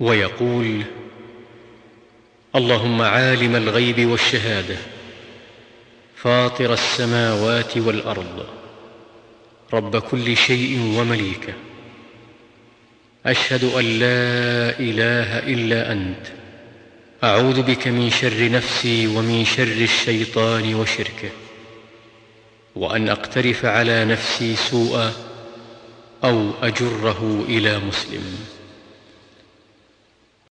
ويقول اللهم عالم الغيب والشهادة فاطر السماوات والأرض رب كل شيء ومليكه. أشهد أن لا إله إلا أنت. أعوذ بك من شر نفسي ومن شر الشيطان وشركه. وأن أقترف على نفسي سوءا أو أجره إلى مسلم.